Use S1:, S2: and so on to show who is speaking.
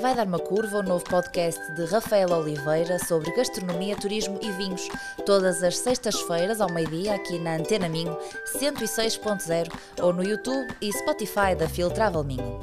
S1: Vai Dar uma Curva, o novo podcast de Rafael Oliveira sobre gastronomia, turismo e vinhos. Todas as sextas-feiras, ao meio-dia, aqui na Antena Minho, 106.0 ou no YouTube e Spotify da Phil Travel Minho.